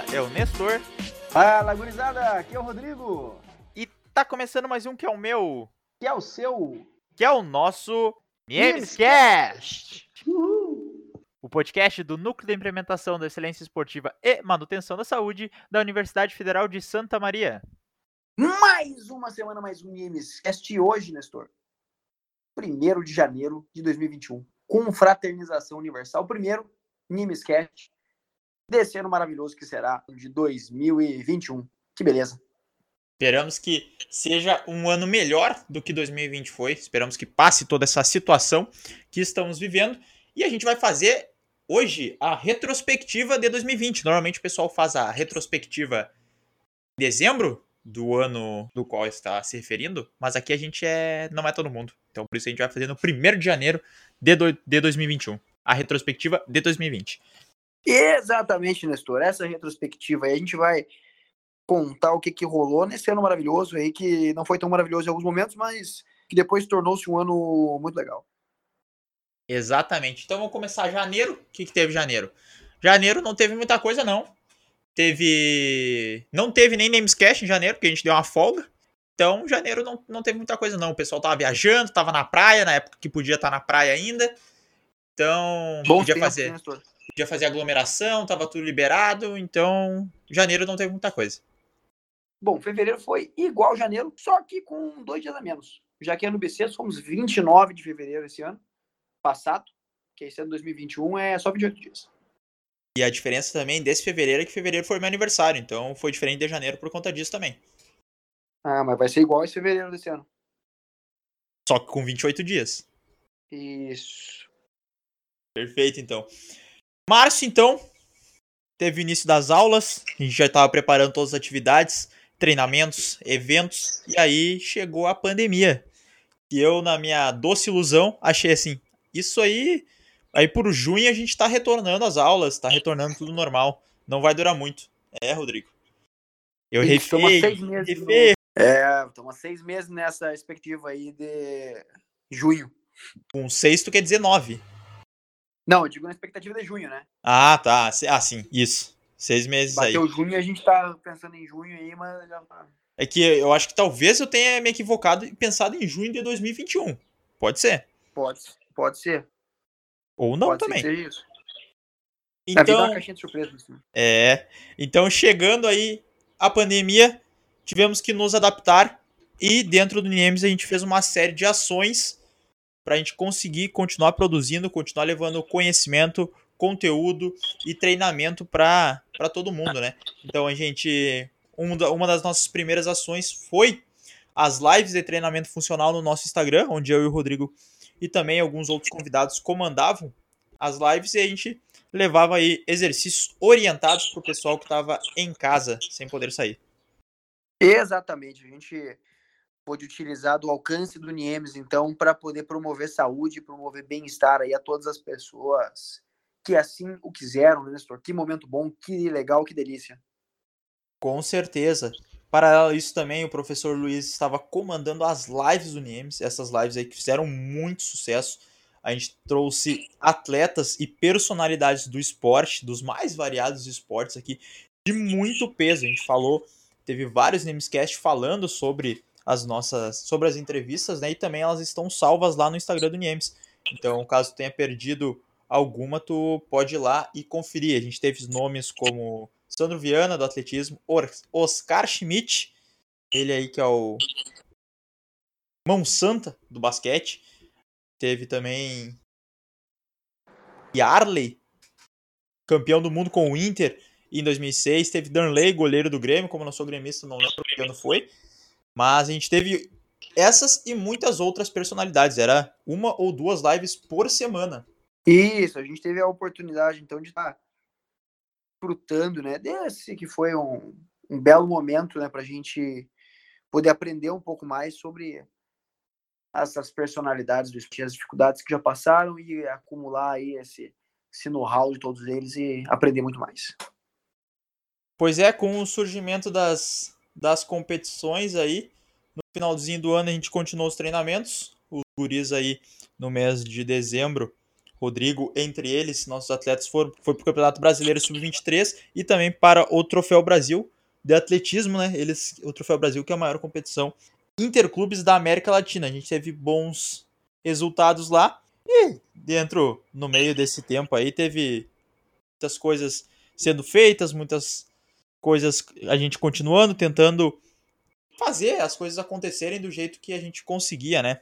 fala é o Nestor. Fala, gurizada, aqui é o Rodrigo. E tá começando mais um que é o meu. Que é o seu. Que é o nosso Memescast. O podcast do Núcleo de Implementação da Excelência Esportiva e Manutenção da Saúde da Universidade Federal de Santa Maria. Mais uma semana, mais um Memescast hoje, Nestor. 1 de janeiro de 2021. Com fraternização universal. Primeiro, Memescast desse ano maravilhoso que será de 2021. Que beleza. Esperamos que seja um ano melhor do que 2020 foi. Esperamos que passe toda essa situação que estamos vivendo. E a gente vai fazer hoje a retrospectiva de 2020. Normalmente o pessoal faz a retrospectiva em dezembro do ano do qual está se referindo, mas aqui a gente é não é todo mundo. Então por isso a gente vai fazer no 1 de janeiro de, do, de 2021. A retrospectiva de 2020. Exatamente, Nestor. Essa retrospectiva aí a gente vai contar o que, que rolou nesse ano maravilhoso aí, que não foi tão maravilhoso em alguns momentos, mas que depois tornou-se um ano muito legal. Exatamente. Então vamos começar janeiro. O que, que teve janeiro? Janeiro não teve muita coisa, não. Teve. Não teve nem Namescast em janeiro, porque a gente deu uma folga. Então, janeiro não, não teve muita coisa, não. O pessoal tava viajando, tava na praia, na época que podia estar na praia ainda. Então, Bom podia tempo, fazer. Nestor. Podia fazer aglomeração, tava tudo liberado, então janeiro não teve muita coisa. Bom, fevereiro foi igual janeiro, só que com dois dias a menos. Já que ano BC fomos 29 de fevereiro esse ano passado, que esse ano 2021 é só 28 dias. E a diferença também desse fevereiro é que fevereiro foi meu aniversário, então foi diferente de janeiro por conta disso também. Ah, mas vai ser igual esse fevereiro desse ano. Só que com 28 dias. Isso. Perfeito, então. Março, então, teve o início das aulas, a gente já estava preparando todas as atividades, treinamentos, eventos, e aí chegou a pandemia. E eu, na minha doce ilusão, achei assim, isso aí, aí por junho a gente está retornando às aulas, está retornando tudo normal, não vai durar muito. É, Rodrigo. Eu Isso, toma refei, seis meses refei, É, estamos seis meses nessa perspectiva aí de junho. com seis tu quer dizer nove. Não, eu digo na expectativa de junho, né? Ah, tá, ah, sim, isso. Seis meses aí. Bateu junho e a gente tá pensando em junho aí, mas já tá. É que eu acho que talvez eu tenha me equivocado e pensado em junho de 2021. Pode ser. Pode, pode ser. Ou não pode também. ser isso. É uma Então, caixinha de surpresa. Assim. é. Então, chegando aí a pandemia, tivemos que nos adaptar e dentro do NIEMS a gente fez uma série de ações para a gente conseguir continuar produzindo, continuar levando conhecimento, conteúdo e treinamento para todo mundo, né? Então a gente um uma das nossas primeiras ações foi as lives de treinamento funcional no nosso Instagram, onde eu e o Rodrigo e também alguns outros convidados comandavam as lives e a gente levava aí exercícios orientados para o pessoal que estava em casa sem poder sair. Exatamente. A gente pôde utilizar do alcance do NIEMS, então, para poder promover saúde, promover bem-estar aí a todas as pessoas que assim o quiseram, né, Nestor? Que momento bom, que legal, que delícia. Com certeza. Para isso também, o professor Luiz estava comandando as lives do NIEMS, essas lives aí que fizeram muito sucesso. A gente trouxe atletas e personalidades do esporte, dos mais variados esportes aqui, de muito peso. A gente falou, teve vários NIEMScast falando sobre as nossas, sobre as entrevistas, né? E também elas estão salvas lá no Instagram do NIEMS. Então, caso tenha perdido alguma, tu pode ir lá e conferir. A gente teve nomes como Sandro Viana, do atletismo, Oscar Schmidt, ele aí que é o mão santa do basquete. Teve também Yarley, campeão do mundo com o Inter em 2006. Teve Danley, goleiro do Grêmio, como não sou gremista, não lembro que ano foi. Mas a gente teve essas e muitas outras personalidades. Era uma ou duas lives por semana. Isso, a gente teve a oportunidade, então, de estar desfrutando, né, desse que foi um, um belo momento, né, para a gente poder aprender um pouco mais sobre essas personalidades do esporte, as dificuldades que já passaram e acumular aí esse, esse know-how de todos eles e aprender muito mais. Pois é, com o surgimento das, das competições aí, no finalzinho do ano a gente continuou os treinamentos. Os guris aí no mês de dezembro Rodrigo, entre eles, nossos atletas foram foi para o Campeonato Brasileiro Sub-23 e também para o Troféu Brasil de atletismo, né? Eles, o Troféu Brasil, que é a maior competição interclubes da América Latina. A gente teve bons resultados lá e dentro, no meio desse tempo aí, teve muitas coisas sendo feitas, muitas coisas a gente continuando, tentando fazer as coisas acontecerem do jeito que a gente conseguia, né?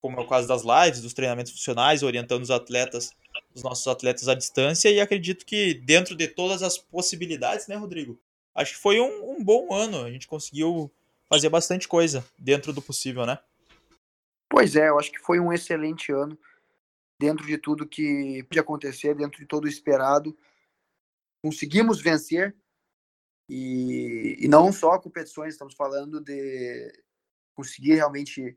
Como é o caso das lives, dos treinamentos funcionais, orientando os atletas, os nossos atletas à distância, e acredito que dentro de todas as possibilidades, né, Rodrigo? Acho que foi um, um bom ano. A gente conseguiu fazer bastante coisa dentro do possível, né? Pois é, eu acho que foi um excelente ano dentro de tudo que podia acontecer, dentro de todo o esperado. Conseguimos vencer e, e não só competições, estamos falando de conseguir realmente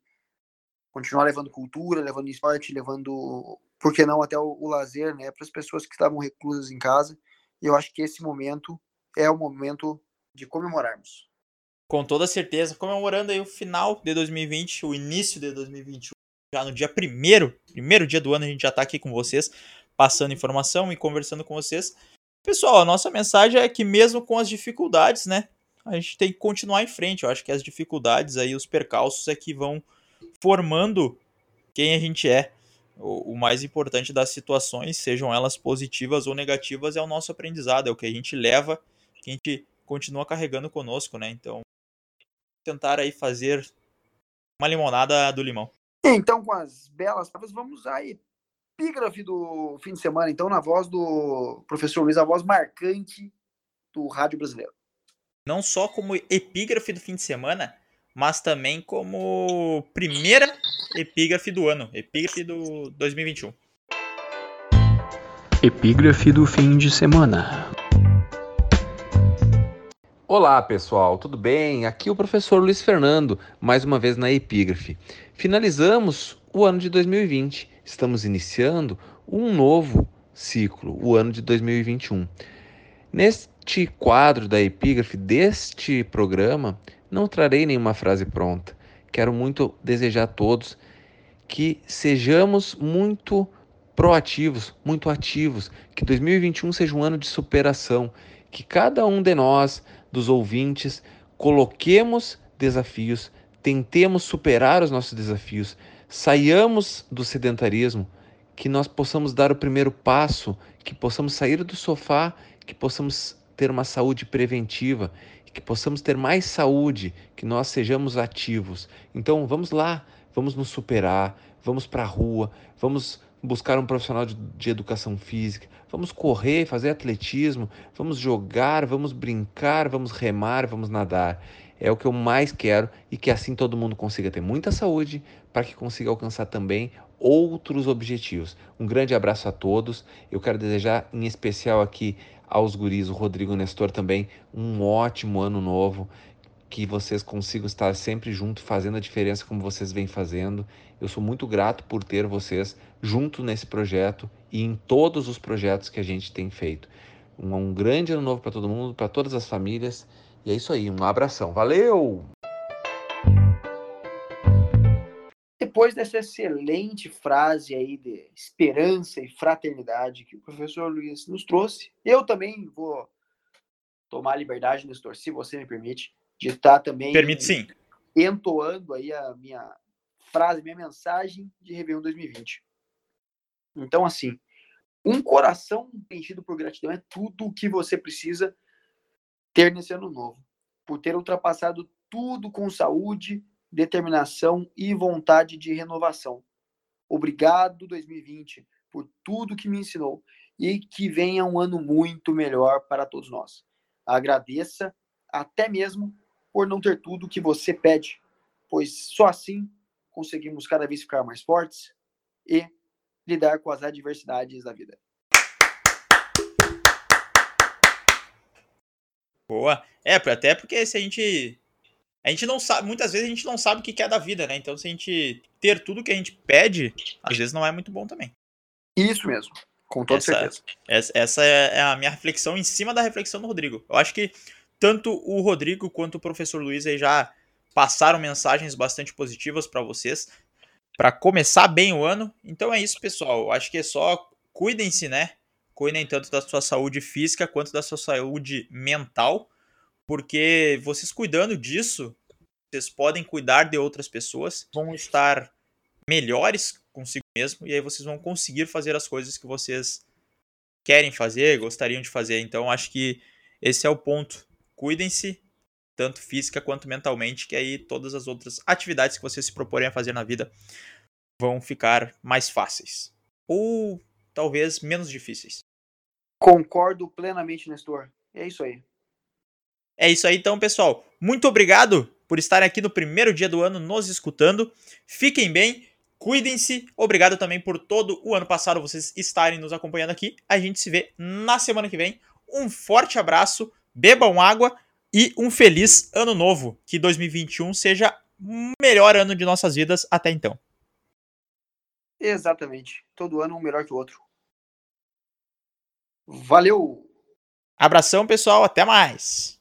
continuar levando cultura, levando esporte, levando, por que não, até o, o lazer, né, para as pessoas que estavam reclusas em casa. E eu acho que esse momento é o momento de comemorarmos. Com toda certeza, comemorando aí o final de 2020, o início de 2021, já no dia primeiro, primeiro dia do ano, a gente já está aqui com vocês, passando informação e conversando com vocês. Pessoal, a nossa mensagem é que mesmo com as dificuldades, né, a gente tem que continuar em frente. Eu acho que as dificuldades aí, os percalços é que vão formando quem a gente é. O, mais importante das situações, sejam elas positivas ou negativas, é o nosso aprendizado, é o que a gente leva, que a gente continua carregando conosco, né? Então, tentar aí fazer uma limonada do limão. Então, com as belas palavras, vamos à epígrafe do fim de semana, então, na voz do professor Luiz, a voz marcante do rádio brasileiro. Não só como epígrafe do fim de semana, mas também como primeira epígrafe do ano, epígrafe do 2021. Epígrafe do fim de semana. Olá pessoal, tudo bem? Aqui é o professor Luiz Fernando, mais uma vez na Epígrafe. Finalizamos o ano de 2020, estamos iniciando um novo ciclo, o ano de 2021. Neste quadro da Epígrafe deste programa, não trarei nenhuma frase pronta. Quero muito desejar a todos que sejamos muito proativos, muito ativos, que 2021 seja um ano de superação, que cada um de nós dos ouvintes, coloquemos desafios, tentemos superar os nossos desafios, saiamos do sedentarismo, que nós possamos dar o primeiro passo, que possamos sair do sofá, que possamos ter uma saúde preventiva, que possamos ter mais saúde, que nós sejamos ativos. Então vamos lá, vamos nos superar, vamos para a rua, vamos buscar um profissional de, de, educação física, vamos correr, fazer atletismo, vamos jogar, vamos brincar, vamos remar, vamos nadar. É o que eu mais quero e que assim todo mundo consiga ter muita saúde para que consiga alcançar também outros objetivos. Um grande abraço a todos. Eu quero desejar em especial aqui aos guris, o Rodrigo Nestor também, um ótimo ano novo que vocês consigam estar sempre junto, fazendo a diferença como vocês vêm fazendo. Eu sou muito grato por ter vocês junto nesse projeto e em todos os projetos que a gente tem feito. Um, um grande ano novo para todo mundo, para todas as famílias. E é isso aí, um abração. Valeu! Depois dessa excelente frase aí de esperança e fraternidade que o professor Luiz nos trouxe, eu também vou tomar a liberdade, Nestor, se você me permite, de estar também Permite sim. entoando aí a minha frase, minha mensagem de Réveillon 2020. Então, assim, um coração preenchido por gratidão é tudo o que você precisa ter nesse ano novo. Por ter ultrapassado tudo com saúde, determinação e vontade de renovação. Obrigado, 2020, por tudo que me ensinou e que venha um ano muito melhor para todos nós. Agradeça até mesmo por não ter tudo que você pede, pois só assim conseguimos cada vez ficar mais fortes e lidar com as adversidades da vida. Boa. É, até porque se a gente. A gente não sabe, muitas vezes a gente não sabe o que é da vida, né? Então, se a gente ter tudo que a gente pede, às vezes não é muito bom também. Isso mesmo, com toda essa, certeza. Essa, essa é a minha reflexão em cima da reflexão do Rodrigo. Eu acho que tanto o Rodrigo quanto o professor Luiz aí já passaram mensagens bastante positivas para vocês. para começar bem o ano. Então é isso, pessoal. Acho que é só cuidem-se, né? Cuidem tanto da sua saúde física quanto da sua saúde mental, porque vocês cuidando disso, vocês podem cuidar de outras pessoas, vão estar melhores consigo mesmo e aí vocês vão conseguir fazer as coisas que vocês querem fazer, gostariam de fazer. Então acho que esse é o ponto. Cuidem-se tanto física quanto mentalmente, que aí todas as outras atividades que vocês se proporem a fazer na vida vão ficar mais fáceis. Ou talvez menos difíceis. Concordo plenamente, Nestor. É isso aí. É isso aí então, pessoal. Muito obrigado por estarem aqui no primeiro dia do ano nos escutando. Fiquem bem, cuidem-se. Obrigado também por todo o ano passado vocês estarem nos acompanhando aqui. A gente se vê na semana que vem. Um forte abraço, bebam água e um feliz ano novo. Que 2021 seja o melhor ano de nossas vidas até então. Exatamente. Todo ano um melhor que o outro. Valeu! Abração, pessoal. Até mais!